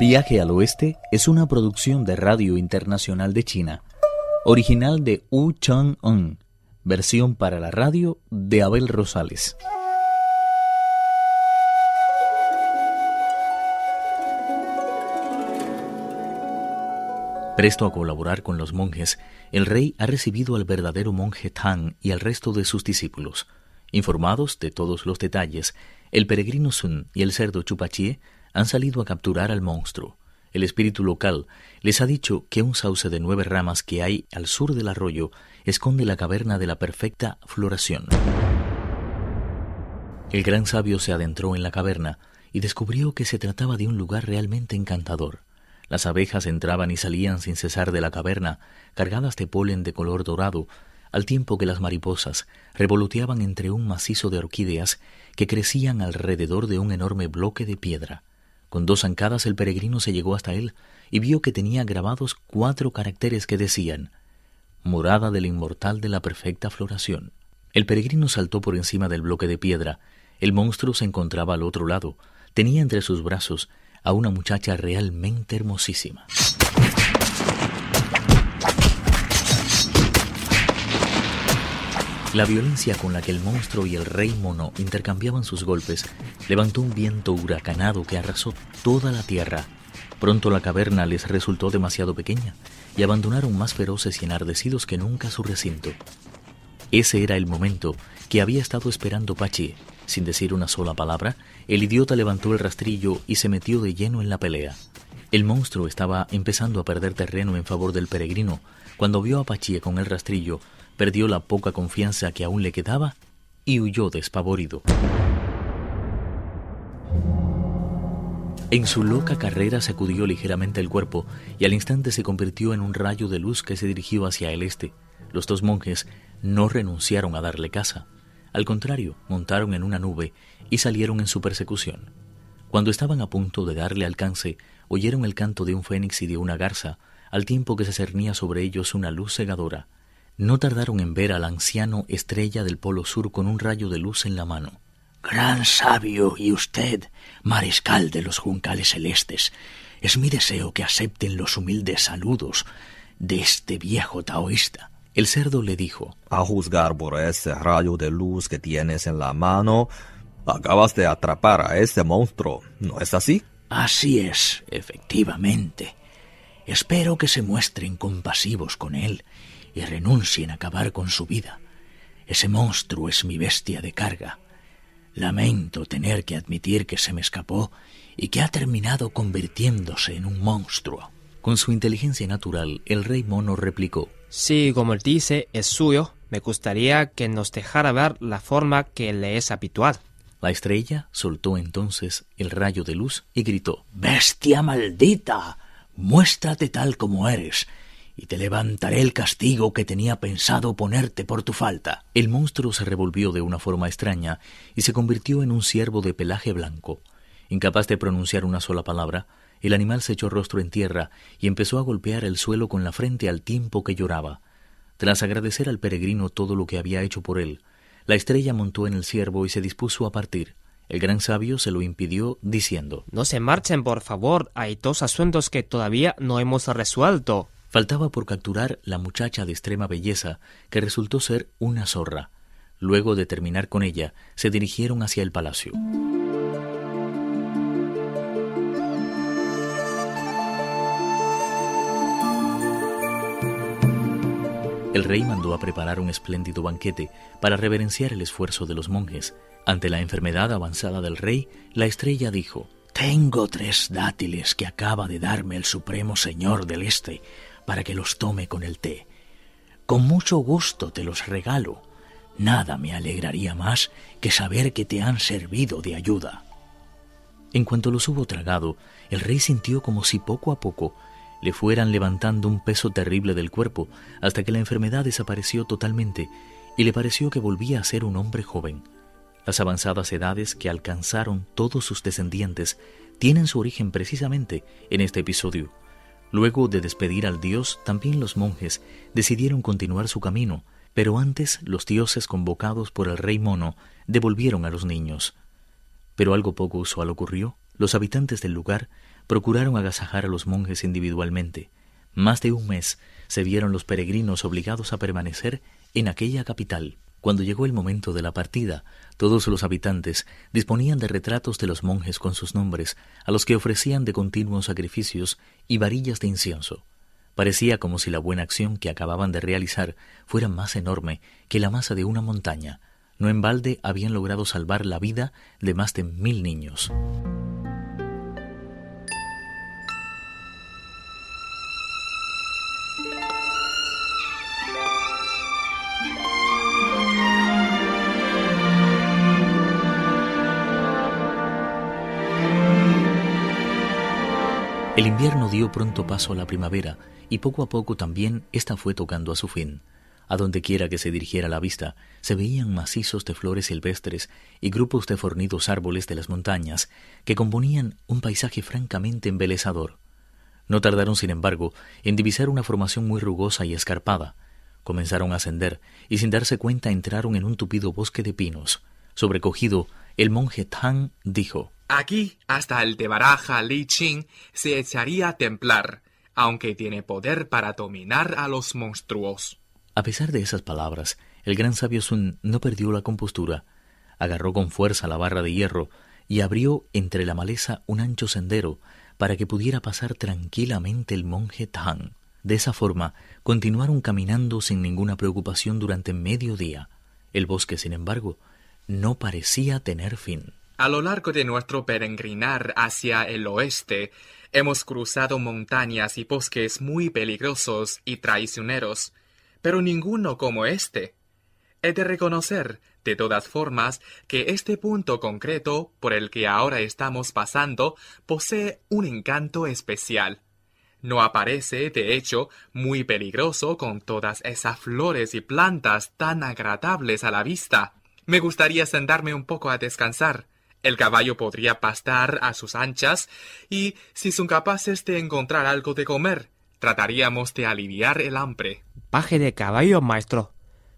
Viaje al Oeste es una producción de Radio Internacional de China, original de Wu Chang-un, versión para la radio de Abel Rosales. Presto a colaborar con los monjes, el rey ha recibido al verdadero monje Tang y al resto de sus discípulos. Informados de todos los detalles, el peregrino Sun y el cerdo Chupachie han salido a capturar al monstruo. El espíritu local les ha dicho que un sauce de nueve ramas que hay al sur del arroyo esconde la caverna de la perfecta floración. El gran sabio se adentró en la caverna y descubrió que se trataba de un lugar realmente encantador. Las abejas entraban y salían sin cesar de la caverna, cargadas de polen de color dorado, al tiempo que las mariposas revoloteaban entre un macizo de orquídeas que crecían alrededor de un enorme bloque de piedra. Con dos zancadas el peregrino se llegó hasta él y vio que tenía grabados cuatro caracteres que decían Morada del inmortal de la perfecta floración. El peregrino saltó por encima del bloque de piedra. El monstruo se encontraba al otro lado. Tenía entre sus brazos a una muchacha realmente hermosísima. La violencia con la que el monstruo y el rey mono intercambiaban sus golpes levantó un viento huracanado que arrasó toda la tierra. Pronto la caverna les resultó demasiado pequeña y abandonaron más feroces y enardecidos que nunca su recinto. Ese era el momento que había estado esperando Pachi. Sin decir una sola palabra, el idiota levantó el rastrillo y se metió de lleno en la pelea. El monstruo estaba empezando a perder terreno en favor del peregrino. Cuando vio a Pachie con el rastrillo, perdió la poca confianza que aún le quedaba y huyó despavorido. En su loca carrera sacudió ligeramente el cuerpo y al instante se convirtió en un rayo de luz que se dirigió hacia el este. Los dos monjes no renunciaron a darle caza. Al contrario, montaron en una nube y salieron en su persecución. Cuando estaban a punto de darle alcance, oyeron el canto de un fénix y de una garza, al tiempo que se cernía sobre ellos una luz cegadora. No tardaron en ver al anciano estrella del Polo Sur con un rayo de luz en la mano. Gran sabio y usted, mariscal de los juncales celestes, es mi deseo que acepten los humildes saludos de este viejo taoísta. El cerdo le dijo, A juzgar por ese rayo de luz que tienes en la mano, acabas de atrapar a ese monstruo, ¿no es así? Así es, efectivamente. Espero que se muestren compasivos con él y renuncien a acabar con su vida. Ese monstruo es mi bestia de carga. Lamento tener que admitir que se me escapó y que ha terminado convirtiéndose en un monstruo. Con su inteligencia natural, el rey mono replicó. Sí, como él dice, es suyo. Me gustaría que nos dejara ver la forma que le es habitual. La estrella soltó entonces el rayo de luz y gritó. Bestia maldita. Muéstrate tal como eres y te levantaré el castigo que tenía pensado ponerte por tu falta. El monstruo se revolvió de una forma extraña y se convirtió en un ciervo de pelaje blanco. Incapaz de pronunciar una sola palabra, el animal se echó rostro en tierra y empezó a golpear el suelo con la frente al tiempo que lloraba. Tras agradecer al peregrino todo lo que había hecho por él, la estrella montó en el ciervo y se dispuso a partir. El gran sabio se lo impidió, diciendo No se marchen, por favor. Hay dos asuntos que todavía no hemos resuelto. Faltaba por capturar la muchacha de extrema belleza, que resultó ser una zorra. Luego de terminar con ella, se dirigieron hacia el palacio. El rey mandó a preparar un espléndido banquete para reverenciar el esfuerzo de los monjes. Ante la enfermedad avanzada del rey, la estrella dijo, Tengo tres dátiles que acaba de darme el Supremo Señor del Este para que los tome con el té. Con mucho gusto te los regalo. Nada me alegraría más que saber que te han servido de ayuda. En cuanto los hubo tragado, el rey sintió como si poco a poco le fueran levantando un peso terrible del cuerpo hasta que la enfermedad desapareció totalmente y le pareció que volvía a ser un hombre joven. Las avanzadas edades que alcanzaron todos sus descendientes tienen su origen precisamente en este episodio. Luego de despedir al dios, también los monjes decidieron continuar su camino, pero antes los dioses convocados por el rey mono devolvieron a los niños. Pero algo poco usual ocurrió. Los habitantes del lugar procuraron agasajar a los monjes individualmente. Más de un mes se vieron los peregrinos obligados a permanecer en aquella capital. Cuando llegó el momento de la partida, todos los habitantes disponían de retratos de los monjes con sus nombres, a los que ofrecían de continuos sacrificios y varillas de incienso. Parecía como si la buena acción que acababan de realizar fuera más enorme que la masa de una montaña. No en balde habían logrado salvar la vida de más de mil niños. Invierno dio pronto paso a la primavera y poco a poco también ésta fue tocando a su fin. A donde quiera que se dirigiera la vista, se veían macizos de flores silvestres y grupos de fornidos árboles de las montañas que componían un paisaje francamente embelezador. No tardaron, sin embargo, en divisar una formación muy rugosa y escarpada. Comenzaron a ascender y sin darse cuenta entraron en un tupido bosque de pinos. Sobrecogido, el monje Tang dijo Aquí, hasta el de baraja Li Qing se echaría a templar, aunque tiene poder para dominar a los monstruos. A pesar de esas palabras, el gran sabio Sun no perdió la compostura. Agarró con fuerza la barra de hierro y abrió entre la maleza un ancho sendero para que pudiera pasar tranquilamente el monje Tang. De esa forma, continuaron caminando sin ninguna preocupación durante medio día. El bosque, sin embargo, no parecía tener fin. A lo largo de nuestro peregrinar hacia el oeste, hemos cruzado montañas y bosques muy peligrosos y traicioneros, pero ninguno como este. He de reconocer, de todas formas, que este punto concreto por el que ahora estamos pasando posee un encanto especial. No aparece, de hecho, muy peligroso con todas esas flores y plantas tan agradables a la vista. Me gustaría sentarme un poco a descansar. El caballo podría pastar a sus anchas y, si son capaces de encontrar algo de comer, trataríamos de aliviar el hambre. Paje de caballo, maestro.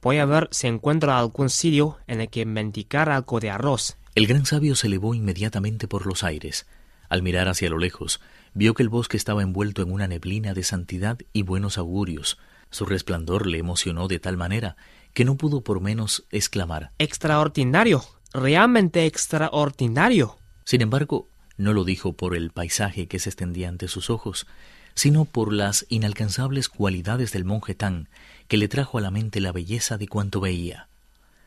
Voy a ver si encuentro algún sitio en el que mendicar algo de arroz. El gran sabio se elevó inmediatamente por los aires. Al mirar hacia lo lejos, vio que el bosque estaba envuelto en una neblina de santidad y buenos augurios. Su resplandor le emocionó de tal manera que no pudo por menos exclamar Extraordinario realmente extraordinario. Sin embargo, no lo dijo por el paisaje que se extendía ante sus ojos, sino por las inalcanzables cualidades del monje Tang, que le trajo a la mente la belleza de cuanto veía.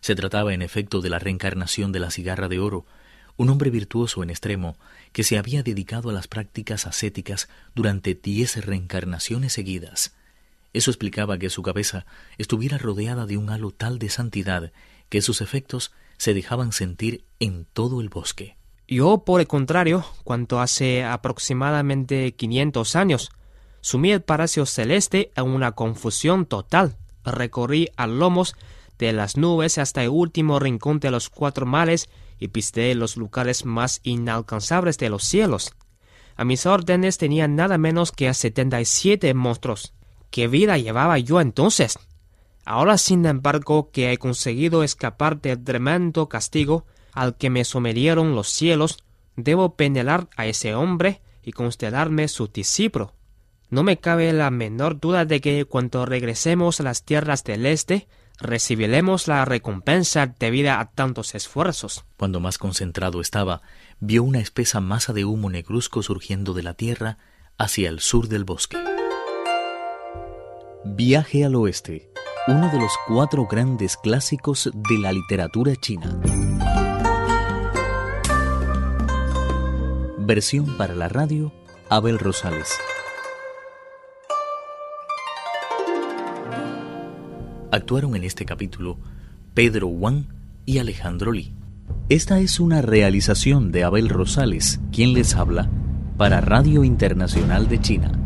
Se trataba, en efecto, de la reencarnación de la cigarra de oro, un hombre virtuoso en extremo que se había dedicado a las prácticas ascéticas durante diez reencarnaciones seguidas. Eso explicaba que su cabeza estuviera rodeada de un halo tal de santidad que sus efectos se dejaban sentir en todo el bosque. Yo, por el contrario, cuanto hace aproximadamente 500 años, sumí el Palacio Celeste en una confusión total. Recorrí a lomos de las nubes hasta el último rincón de los cuatro males y pisé los lugares más inalcanzables de los cielos. A mis órdenes tenía nada menos que a setenta y siete monstruos. ¿Qué vida llevaba yo entonces? Ahora, sin embargo, que he conseguido escapar del tremendo castigo al que me sometieron los cielos, debo penelar a ese hombre y considerarme su discípulo. No me cabe la menor duda de que cuando regresemos a las tierras del este, recibiremos la recompensa debida a tantos esfuerzos. Cuando más concentrado estaba, vio una espesa masa de humo negruzco surgiendo de la tierra hacia el sur del bosque. Viaje al oeste uno de los cuatro grandes clásicos de la literatura china. Versión para la radio, Abel Rosales. Actuaron en este capítulo Pedro Wang y Alejandro Li. Esta es una realización de Abel Rosales, quien les habla, para Radio Internacional de China.